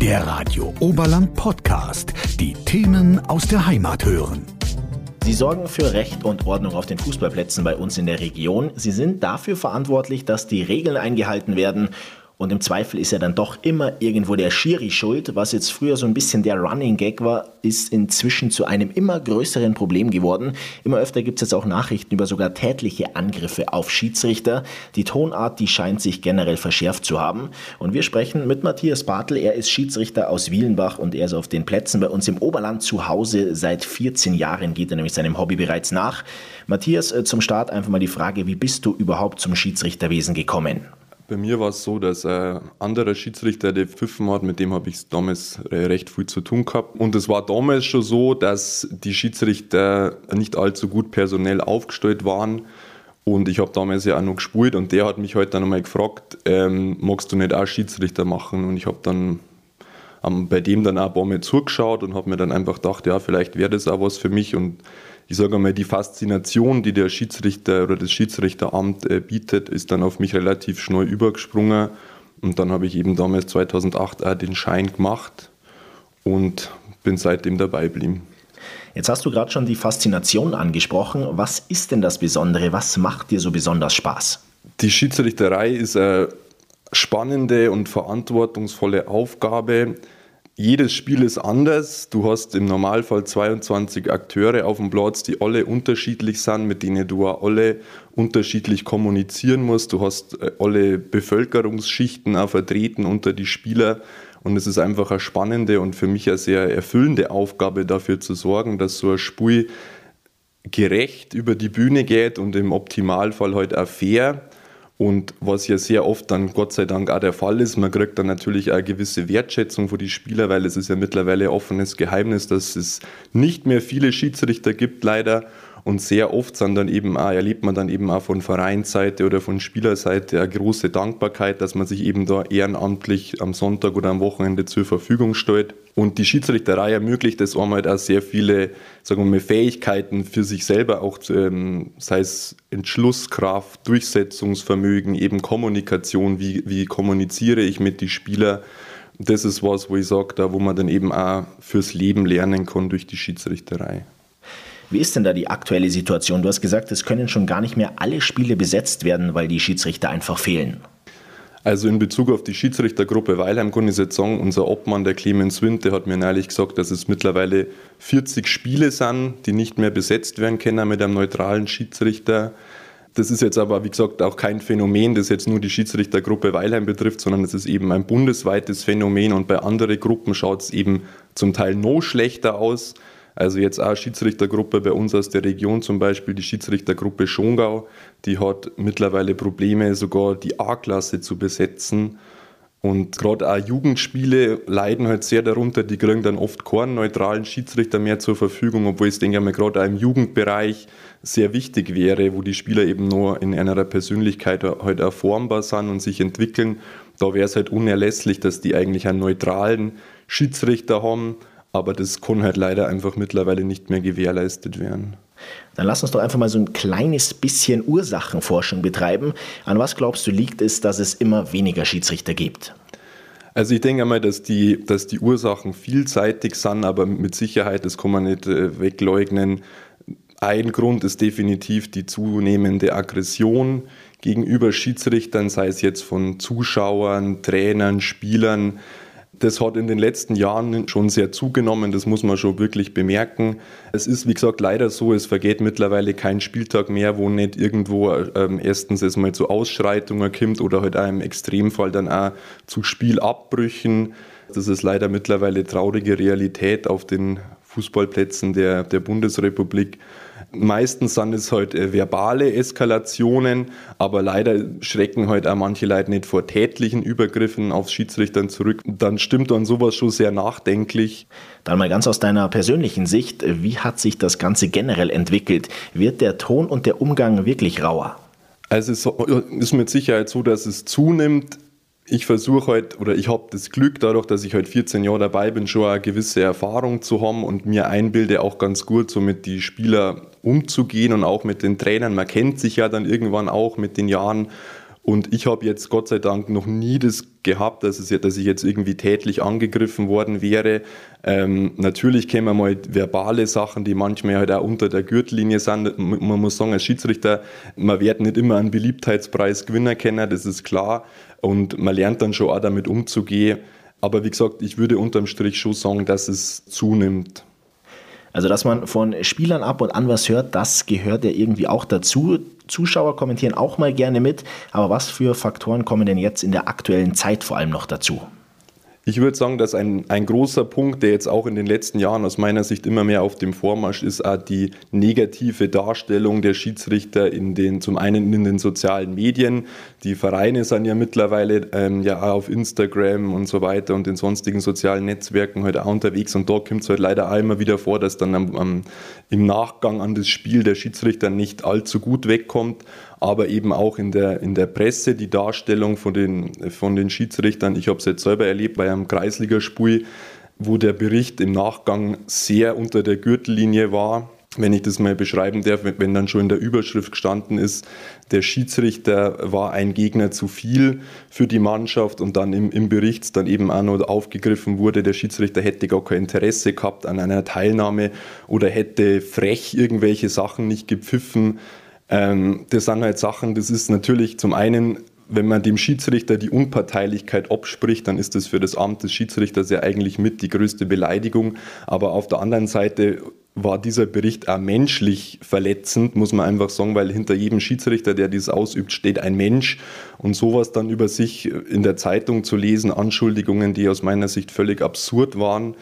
Der Radio Oberland Podcast. Die Themen aus der Heimat hören. Sie sorgen für Recht und Ordnung auf den Fußballplätzen bei uns in der Region. Sie sind dafür verantwortlich, dass die Regeln eingehalten werden und im Zweifel ist ja dann doch immer irgendwo der Schiri schuld. Was jetzt früher so ein bisschen der Running Gag war, ist inzwischen zu einem immer größeren Problem geworden. Immer öfter gibt es jetzt auch Nachrichten über sogar tätliche Angriffe auf Schiedsrichter. Die Tonart, die scheint sich generell verschärft zu haben. Und wir sprechen mit Matthias Bartel. Er ist Schiedsrichter aus Wielenbach und er ist auf den Plätzen bei uns im Oberland zu Hause. Seit 14 Jahren geht er nämlich seinem Hobby bereits nach. Matthias, äh, zum Start einfach mal die Frage, wie bist du überhaupt zum Schiedsrichterwesen gekommen? Bei mir war es so, dass ein anderer Schiedsrichter, der pfiffen hat, mit dem habe ich damals recht viel zu tun gehabt. Und es war damals schon so, dass die Schiedsrichter nicht allzu gut personell aufgestellt waren. Und ich habe damals ja auch noch gespielt und der hat mich heute halt dann einmal gefragt, ähm, magst du nicht auch Schiedsrichter machen? Und ich habe dann ähm, bei dem dann auch ein paar Mal zugeschaut und habe mir dann einfach gedacht, ja, vielleicht wäre das auch was für mich. Und ich sage mal, die Faszination, die der Schiedsrichter oder das Schiedsrichteramt äh, bietet, ist dann auf mich relativ schnell übergesprungen. Und dann habe ich eben damals 2008 auch den Schein gemacht und bin seitdem dabei geblieben. Jetzt hast du gerade schon die Faszination angesprochen. Was ist denn das Besondere? Was macht dir so besonders Spaß? Die Schiedsrichterei ist eine spannende und verantwortungsvolle Aufgabe, jedes Spiel ist anders. Du hast im Normalfall 22 Akteure auf dem Platz, die alle unterschiedlich sind, mit denen du auch alle unterschiedlich kommunizieren musst. Du hast äh, alle Bevölkerungsschichten auch vertreten unter die Spieler. Und es ist einfach eine spannende und für mich eine sehr erfüllende Aufgabe, dafür zu sorgen, dass so ein Spiel gerecht über die Bühne geht und im Optimalfall halt auch fair und was ja sehr oft dann Gott sei Dank auch der Fall ist, man kriegt dann natürlich auch eine gewisse Wertschätzung für die Spieler, weil es ist ja mittlerweile offenes Geheimnis, dass es nicht mehr viele Schiedsrichter gibt, leider. Und sehr oft sind dann eben auch, erlebt man dann eben auch von Vereinsseite oder von Spielerseite eine große Dankbarkeit, dass man sich eben da ehrenamtlich am Sonntag oder am Wochenende zur Verfügung stellt. Und die Schiedsrichterei ermöglicht es einem halt auch sehr viele, sagen wir mal, Fähigkeiten für sich selber, auch ähm, sei es Entschlusskraft, Durchsetzungsvermögen, eben Kommunikation, wie, wie kommuniziere ich mit den Spielern. Das ist was, wo ich sage, da wo man dann eben auch fürs Leben lernen kann durch die Schiedsrichterei. Wie ist denn da die aktuelle Situation? Du hast gesagt, es können schon gar nicht mehr alle Spiele besetzt werden, weil die Schiedsrichter einfach fehlen. Also in Bezug auf die Schiedsrichtergruppe Weilheim kann ich jetzt sagen, unser Obmann, der Clemens Winte, hat mir neulich gesagt, dass es mittlerweile 40 Spiele sind, die nicht mehr besetzt werden können mit einem neutralen Schiedsrichter. Das ist jetzt aber, wie gesagt, auch kein Phänomen, das jetzt nur die Schiedsrichtergruppe Weilheim betrifft, sondern es ist eben ein bundesweites Phänomen und bei anderen Gruppen schaut es eben zum Teil noch schlechter aus. Also jetzt auch Schiedsrichtergruppe bei uns aus der Region zum Beispiel, die Schiedsrichtergruppe Schongau, die hat mittlerweile Probleme, sogar die A-Klasse zu besetzen. Und gerade auch Jugendspiele leiden halt sehr darunter, die kriegen dann oft keinen neutralen Schiedsrichter mehr zur Verfügung, obwohl es, denke ich mal, gerade auch im Jugendbereich sehr wichtig wäre, wo die Spieler eben nur in einer Persönlichkeit halt auch formbar sind und sich entwickeln. Da wäre es halt unerlässlich, dass die eigentlich einen neutralen Schiedsrichter haben, aber das kann halt leider einfach mittlerweile nicht mehr gewährleistet werden. Dann lass uns doch einfach mal so ein kleines bisschen Ursachenforschung betreiben. An was glaubst du liegt es, dass es immer weniger Schiedsrichter gibt? Also ich denke einmal, dass die, dass die Ursachen vielseitig sind, aber mit Sicherheit, das kann man nicht äh, wegleugnen. Ein Grund ist definitiv die zunehmende Aggression gegenüber Schiedsrichtern, sei es jetzt von Zuschauern, Trainern, Spielern das hat in den letzten Jahren schon sehr zugenommen, das muss man schon wirklich bemerken. Es ist, wie gesagt, leider so, es vergeht mittlerweile kein Spieltag mehr, wo nicht irgendwo ähm, erstens es mal zu Ausschreitungen kommt oder halt auch im Extremfall dann auch zu Spielabbrüchen. Das ist leider mittlerweile traurige Realität auf den Fußballplätzen der, der Bundesrepublik. Meistens sind es halt äh, verbale Eskalationen, aber leider schrecken halt auch manche Leute nicht vor tätlichen Übergriffen auf Schiedsrichtern zurück. Dann stimmt dann sowas schon sehr nachdenklich. Dann mal ganz aus deiner persönlichen Sicht, wie hat sich das Ganze generell entwickelt? Wird der Ton und der Umgang wirklich rauer? Also es ist mit Sicherheit so, dass es zunimmt ich versuche halt, oder ich habe das Glück dadurch, dass ich halt 14 Jahre dabei bin, schon eine gewisse Erfahrung zu haben und mir einbilde auch ganz gut, so mit den Spielern umzugehen und auch mit den Trainern. Man kennt sich ja dann irgendwann auch mit den Jahren Und ich habe jetzt Gott sei Dank noch nie das gehabt, dass, es, dass ich jetzt irgendwie tätlich angegriffen worden wäre. Ähm, natürlich kennen mal verbale Sachen, die manchmal halt auch unter der Gürtellinie sind. Man muss sagen, als Schiedsrichter, man wird nicht immer einen Beliebtheitspreis Gewinner kennen, das ist klar. Und man lernt dann schon auch damit umzugehen. Aber wie gesagt, ich würde unterm Strich schon sagen, dass es zunimmt. Also, dass man von Spielern ab und an was hört, das gehört ja irgendwie auch dazu. Zuschauer kommentieren auch mal gerne mit. Aber was für Faktoren kommen denn jetzt in der aktuellen Zeit vor allem noch dazu? Ich würde sagen, dass ein, ein großer Punkt, der jetzt auch in den letzten Jahren aus meiner Sicht immer mehr auf dem Vormarsch ist, auch die negative Darstellung der Schiedsrichter in den, zum einen in den sozialen Medien. Die Vereine sind ja mittlerweile ähm, ja auf Instagram und so weiter und den sonstigen sozialen Netzwerken heute halt auch unterwegs und da kommt es halt leider auch immer wieder vor, dass dann am, am, im Nachgang an das Spiel der Schiedsrichter nicht allzu gut wegkommt aber eben auch in der, in der Presse die Darstellung von den, von den Schiedsrichtern. Ich habe es jetzt selber erlebt bei einem Kreisligaspiel, wo der Bericht im Nachgang sehr unter der Gürtellinie war. Wenn ich das mal beschreiben darf, wenn dann schon in der Überschrift gestanden ist, der Schiedsrichter war ein Gegner zu viel für die Mannschaft und dann im, im Bericht dann eben auch noch aufgegriffen wurde, der Schiedsrichter hätte gar kein Interesse gehabt an einer Teilnahme oder hätte frech irgendwelche Sachen nicht gepfiffen. Ähm, das sind halt Sachen, das ist natürlich zum einen, wenn man dem Schiedsrichter die Unparteilichkeit abspricht, dann ist das für das Amt des Schiedsrichters ja eigentlich mit die größte Beleidigung. Aber auf der anderen Seite war dieser Bericht auch menschlich verletzend, muss man einfach sagen, weil hinter jedem Schiedsrichter, der dies ausübt, steht ein Mensch. Und sowas dann über sich in der Zeitung zu lesen, Anschuldigungen, die aus meiner Sicht völlig absurd waren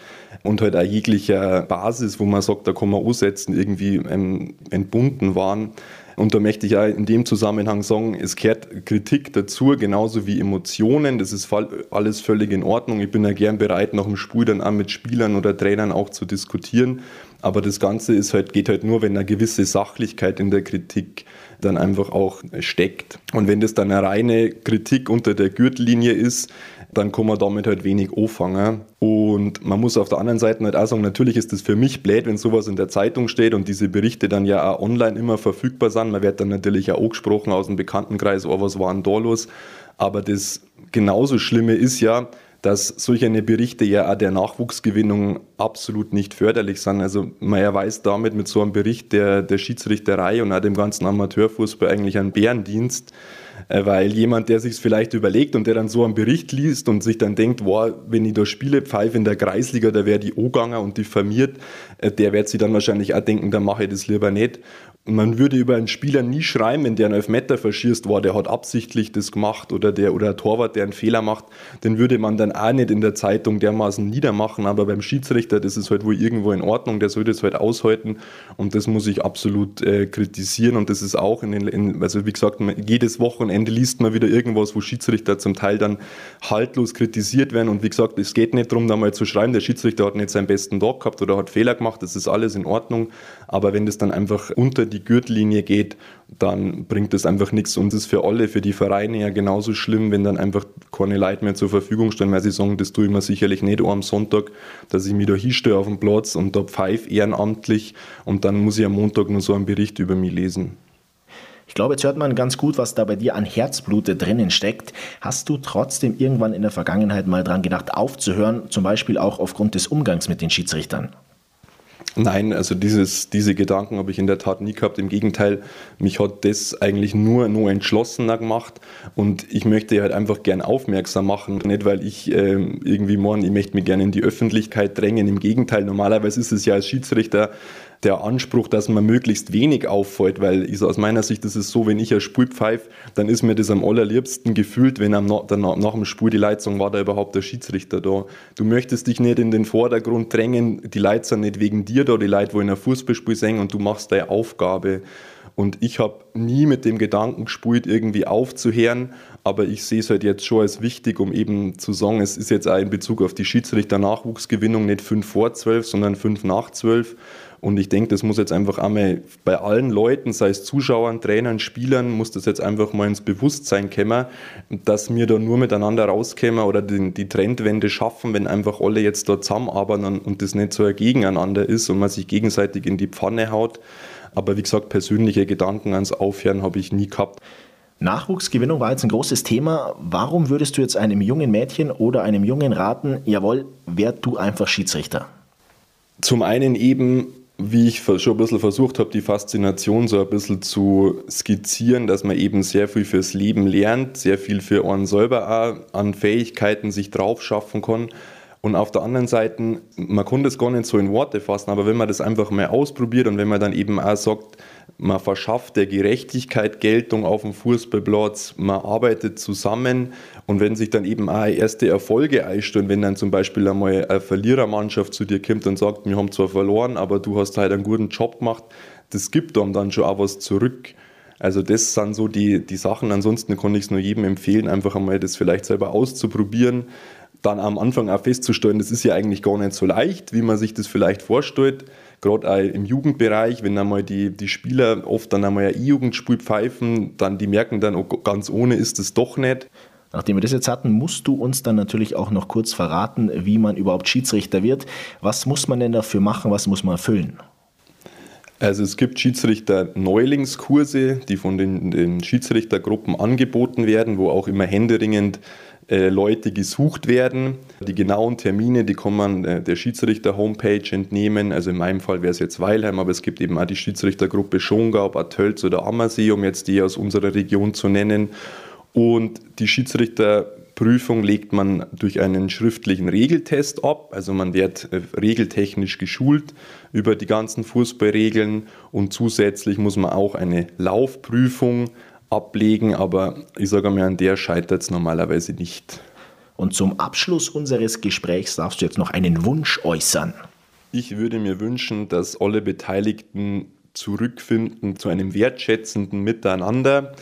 und halt auch jeglicher Basis, wo man sagt, da kann man ansetzen, irgendwie ähm, entbunden waren, und da möchte ich ja in dem Zusammenhang sagen, es kehrt Kritik dazu, genauso wie Emotionen. Das ist alles völlig in Ordnung. Ich bin ja gern bereit, nach dem Spiel dann auch mit Spielern oder Trainern auch zu diskutieren. Aber das Ganze ist halt, geht halt nur, wenn eine gewisse Sachlichkeit in der Kritik dann einfach auch steckt. Und wenn das dann eine reine Kritik unter der Gürtellinie ist, dann kann man damit halt wenig anfangen. Und man muss auf der anderen Seite halt auch sagen, natürlich ist das für mich blöd, wenn sowas in der Zeitung steht und diese Berichte dann ja auch online immer verfügbar sind. Man wird dann natürlich auch angesprochen aus dem Bekanntenkreis, oh, was war denn da los? Aber das genauso Schlimme ist ja, dass solche Berichte ja auch der Nachwuchsgewinnung absolut nicht förderlich sind. Also man erweist damit mit so einem Bericht der, der Schiedsrichterei und auch dem ganzen Amateurfußball eigentlich einen Bärendienst. Äh, weil jemand, der sich vielleicht überlegt und der dann so einen Bericht liest und sich dann denkt, wow, wenn ich da spiele, pfeife in der Kreisliga, da wäre die O-Ganger und diffamiert, äh, der wird sich dann wahrscheinlich auch denken, dann mache ich das lieber nicht man würde über einen Spieler nie schreiben, wenn der einen Elfmeter verschießt, war, der hat absichtlich das gemacht oder der oder ein Torwart, der einen Fehler macht, den würde man dann auch nicht in der Zeitung dermaßen niedermachen. Aber beim Schiedsrichter, das ist halt wohl irgendwo in Ordnung, der soll das halt aushalten und das muss ich absolut äh, kritisieren. Und das ist auch in den, in, also wie gesagt, jedes Wochenende liest man wieder irgendwas, wo Schiedsrichter zum Teil dann haltlos kritisiert werden. Und wie gesagt, es geht nicht darum, da mal zu schreiben, der Schiedsrichter hat nicht seinen besten Tag gehabt oder hat Fehler gemacht, das ist alles in Ordnung. Aber wenn das dann einfach unter die Gürtellinie geht, dann bringt das einfach nichts. Und es ist für alle, für die Vereine ja genauso schlimm, wenn dann einfach keine Leute mehr zur Verfügung stehen, weil sie sagen, das tue ich mir sicherlich nicht am Sonntag, dass ich mich da hinstehe auf dem Platz und da pfeife ehrenamtlich und dann muss ich am Montag nur so einen Bericht über mich lesen. Ich glaube, jetzt hört man ganz gut, was da bei dir an Herzblute drinnen steckt. Hast du trotzdem irgendwann in der Vergangenheit mal dran gedacht, aufzuhören, zum Beispiel auch aufgrund des Umgangs mit den Schiedsrichtern? Nein, also dieses, diese Gedanken habe ich in der Tat nie gehabt. Im Gegenteil, mich hat das eigentlich nur, nur entschlossener gemacht und ich möchte halt einfach gern aufmerksam machen. Nicht, weil ich äh, irgendwie morgen, ich möchte mich gerne in die Öffentlichkeit drängen. Im Gegenteil, normalerweise ist es ja als Schiedsrichter der Anspruch, dass man möglichst wenig auffällt, weil ich, aus meiner Sicht ist es so, wenn ich ein Spul pfeife, dann ist mir das am allerliebsten gefühlt, wenn am, nach, nach dem Spur die Leitung war da überhaupt der Schiedsrichter da. Du möchtest dich nicht in den Vordergrund drängen, die Leute sind nicht wegen dir da, die Leute wollen ein Fußballspiel sehen und du machst deine Aufgabe. Und ich habe nie mit dem Gedanken gespielt, irgendwie aufzuhören, aber ich sehe es halt jetzt schon als wichtig, um eben zu sagen, es ist jetzt auch in Bezug auf die Schiedsrichter-Nachwuchsgewinnung nicht 5 vor 12, sondern 5 nach 12. Und ich denke, das muss jetzt einfach einmal bei allen Leuten, sei es Zuschauern, Trainern, Spielern, muss das jetzt einfach mal ins Bewusstsein kommen, dass wir da nur miteinander rauskommen oder die, die Trendwende schaffen, wenn einfach alle jetzt da zusammenarbeiten und das nicht so ein Gegeneinander ist und man sich gegenseitig in die Pfanne haut. Aber wie gesagt, persönliche Gedanken ans Aufhören habe ich nie gehabt. Nachwuchsgewinnung war jetzt ein großes Thema. Warum würdest du jetzt einem jungen Mädchen oder einem Jungen raten, jawohl, werd du einfach Schiedsrichter? Zum einen eben, wie ich schon ein bisschen versucht habe, die Faszination so ein bisschen zu skizzieren, dass man eben sehr viel fürs Leben lernt, sehr viel für einen selber auch an Fähigkeiten sich drauf schaffen kann. Und auf der anderen Seite, man kann das gar nicht so in Worte fassen, aber wenn man das einfach mal ausprobiert und wenn man dann eben auch sagt, man verschafft der Gerechtigkeit Geltung auf dem Fußballplatz, man arbeitet zusammen und wenn sich dann eben auch erste Erfolge einstellen, wenn dann zum Beispiel einmal eine Verlierermannschaft zu dir kommt und sagt, wir haben zwar verloren, aber du hast halt einen guten Job gemacht, das gibt einem dann schon auch was zurück. Also das sind so die, die Sachen. Ansonsten kann ich es nur jedem empfehlen, einfach einmal das vielleicht selber auszuprobieren dann am Anfang auch festzustellen, das ist ja eigentlich gar nicht so leicht, wie man sich das vielleicht vorstellt. Gerade auch im Jugendbereich, wenn einmal die, die Spieler oft dann einmal ein E-Jugendspiel pfeifen, dann die merken dann, oh, ganz ohne ist es doch nicht. Nachdem wir das jetzt hatten, musst du uns dann natürlich auch noch kurz verraten, wie man überhaupt Schiedsrichter wird. Was muss man denn dafür machen? Was muss man erfüllen? Also es gibt Schiedsrichter-Neulingskurse, die von den, den Schiedsrichtergruppen angeboten werden, wo auch immer händeringend Leute gesucht werden. Die genauen Termine, die kann man äh, der Schiedsrichter-Homepage entnehmen. Also in meinem Fall wäre es jetzt Weilheim, aber es gibt eben auch die Schiedsrichtergruppe Schongau, Bad Tölz oder Ammersee, um jetzt die aus unserer Region zu nennen. Und die Schiedsrichterprüfung legt man durch einen schriftlichen Regeltest ab. Also man wird äh, regeltechnisch geschult über die ganzen Fußballregeln und zusätzlich muss man auch eine Laufprüfung ablegen, aber ich sage mal, an der scheitert es normalerweise nicht. Und zum Abschluss unseres Gesprächs darfst du jetzt noch einen Wunsch äußern. Ich würde mir wünschen, dass alle Beteiligten zurückfinden zu einem wertschätzenden Miteinander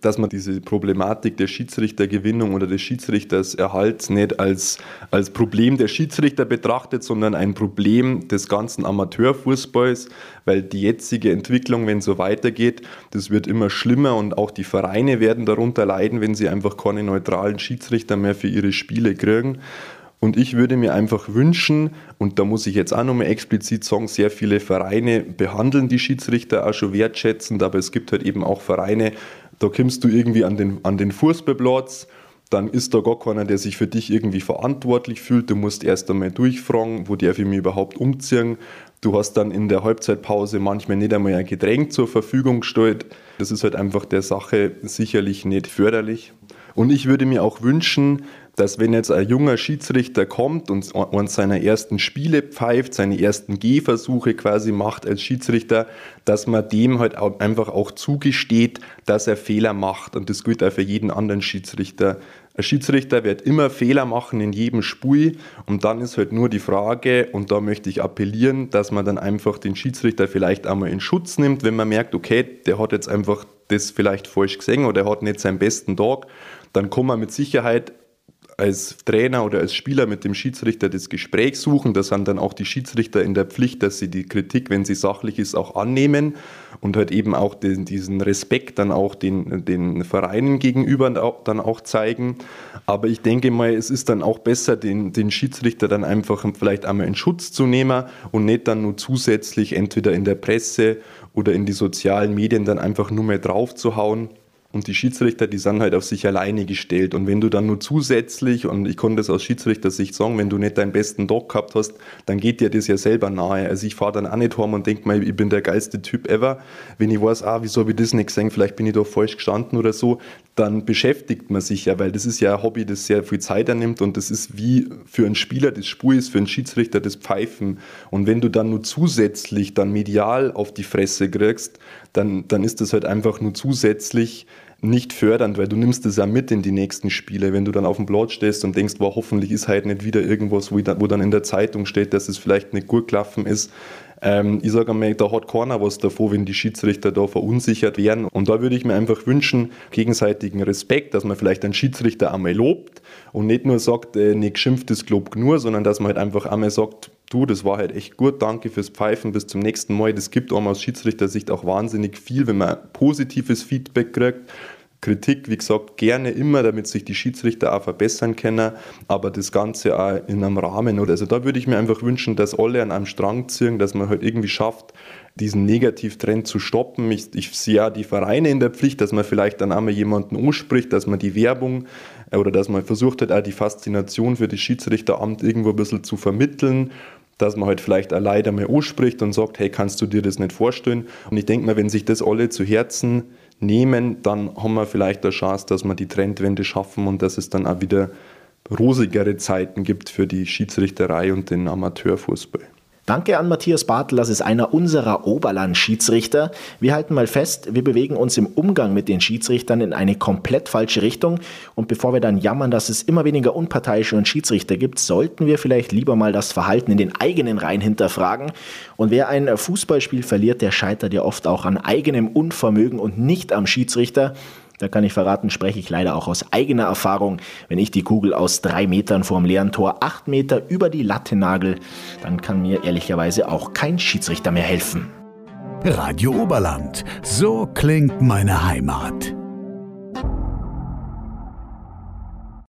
dass man diese Problematik der Schiedsrichtergewinnung oder des Schiedsrichterserhalts nicht als, als Problem der Schiedsrichter betrachtet, sondern ein Problem des ganzen Amateurfußballs, weil die jetzige Entwicklung, wenn so weitergeht, das wird immer schlimmer und auch die Vereine werden darunter leiden, wenn sie einfach keine neutralen Schiedsrichter mehr für ihre Spiele kriegen. Und ich würde mir einfach wünschen, und da muss ich jetzt auch nochmal explizit sagen, sehr viele Vereine behandeln die Schiedsrichter auch schon wertschätzend, aber es gibt halt eben auch Vereine, da kommst du irgendwie an den, an den Fußballplatz, dann ist da gar keiner, der sich für dich irgendwie verantwortlich fühlt. Du musst erst einmal durchfragen, wo der für mich überhaupt umziehen. Du hast dann in der Halbzeitpause manchmal nicht einmal ein Getränk zur Verfügung gestellt. Das ist halt einfach der Sache sicherlich nicht förderlich. Und ich würde mir auch wünschen, dass wenn jetzt ein junger Schiedsrichter kommt und, und seine ersten Spiele pfeift, seine ersten Gehversuche quasi macht als Schiedsrichter, dass man dem halt auch einfach auch zugesteht, dass er Fehler macht. Und das gilt auch für jeden anderen Schiedsrichter. Ein Schiedsrichter wird immer Fehler machen in jedem Spiel und dann ist halt nur die Frage, und da möchte ich appellieren, dass man dann einfach den Schiedsrichter vielleicht einmal in Schutz nimmt, wenn man merkt, okay, der hat jetzt einfach das vielleicht falsch gesehen oder er hat nicht seinen besten Tag, dann kann man mit Sicherheit als Trainer oder als Spieler mit dem Schiedsrichter das Gespräch suchen. Da sind dann auch die Schiedsrichter in der Pflicht, dass sie die Kritik, wenn sie sachlich ist, auch annehmen und halt eben auch den, diesen Respekt dann auch den, den Vereinen gegenüber dann auch zeigen. Aber ich denke mal, es ist dann auch besser, den, den Schiedsrichter dann einfach vielleicht einmal in Schutz zu nehmen und nicht dann nur zusätzlich entweder in der Presse oder in die sozialen Medien dann einfach nur mehr drauf zu hauen. Und die Schiedsrichter, die sind halt auf sich alleine gestellt. Und wenn du dann nur zusätzlich, und ich konnte das aus Schiedsrichtersicht sagen, wenn du nicht deinen besten Tag gehabt hast, dann geht dir das ja selber nahe. Also ich fahre dann auch nicht heim und denke mal, ich bin der geilste Typ ever. Wenn ich weiß, ah, wieso habe ich das nicht gesehen, vielleicht bin ich da falsch gestanden oder so, dann beschäftigt man sich ja, weil das ist ja ein Hobby, das sehr viel Zeit annimmt und das ist wie für einen Spieler das Spur ist, für einen Schiedsrichter das Pfeifen. Und wenn du dann nur zusätzlich dann medial auf die Fresse kriegst, dann, dann ist das halt einfach nur zusätzlich nicht fördernd, weil du nimmst das ja mit in die nächsten Spiele. Wenn du dann auf dem Platz stehst und denkst, wow, hoffentlich ist halt nicht wieder irgendwas, wo, dann in der Zeitung steht, dass es vielleicht nicht gut gelaufen ist. Ähm, ich sage einmal, da hat keiner was davor, wenn die Schiedsrichter da verunsichert werden. Und da würde ich mir einfach wünschen, gegenseitigen Respekt, dass man vielleicht einen Schiedsrichter einmal lobt und nicht nur sagt, äh, nicht geschimpft ist Glob nur, sondern dass man halt einfach einmal sagt, du, das war halt echt gut, danke fürs Pfeifen, bis zum nächsten Mal. Das gibt einem aus Schiedsrichtersicht auch wahnsinnig viel, wenn man positives Feedback kriegt. Kritik, wie gesagt, gerne immer, damit sich die Schiedsrichter auch verbessern können, aber das Ganze auch in einem Rahmen. Oder also da würde ich mir einfach wünschen, dass alle an einem Strang ziehen, dass man halt irgendwie schafft, diesen Negativtrend zu stoppen. Ich, ich sehe ja die Vereine in der Pflicht, dass man vielleicht dann einmal jemanden anspricht, dass man die Werbung äh, oder dass man versucht hat, auch die Faszination für das Schiedsrichteramt irgendwo ein bisschen zu vermitteln dass man halt vielleicht auch leider mal anspricht und sagt, hey, kannst du dir das nicht vorstellen? Und ich denke mal, wenn sich das alle zu Herzen nehmen, dann haben wir vielleicht eine Chance, dass wir die Trendwende schaffen und dass es dann auch wieder rosigere Zeiten gibt für die Schiedsrichterei und den Amateurfußball. Danke an Matthias Bartel, das ist einer unserer Oberland-Schiedsrichter. Wir halten mal fest, wir bewegen uns im Umgang mit den Schiedsrichtern in eine komplett falsche Richtung. Und bevor wir dann jammern, dass es immer weniger Unparteiische und Schiedsrichter gibt, sollten wir vielleicht lieber mal das Verhalten in den eigenen Reihen hinterfragen. Und wer ein Fußballspiel verliert, der scheitert ja oft auch an eigenem Unvermögen und nicht am Schiedsrichter. Da kann ich verraten, spreche ich leider auch aus eigener Erfahrung. Wenn ich die Kugel aus drei Metern vorm leeren Tor acht Meter über die Latte nagel, dann kann mir ehrlicherweise auch kein Schiedsrichter mehr helfen. Radio Oberland. So klingt meine Heimat.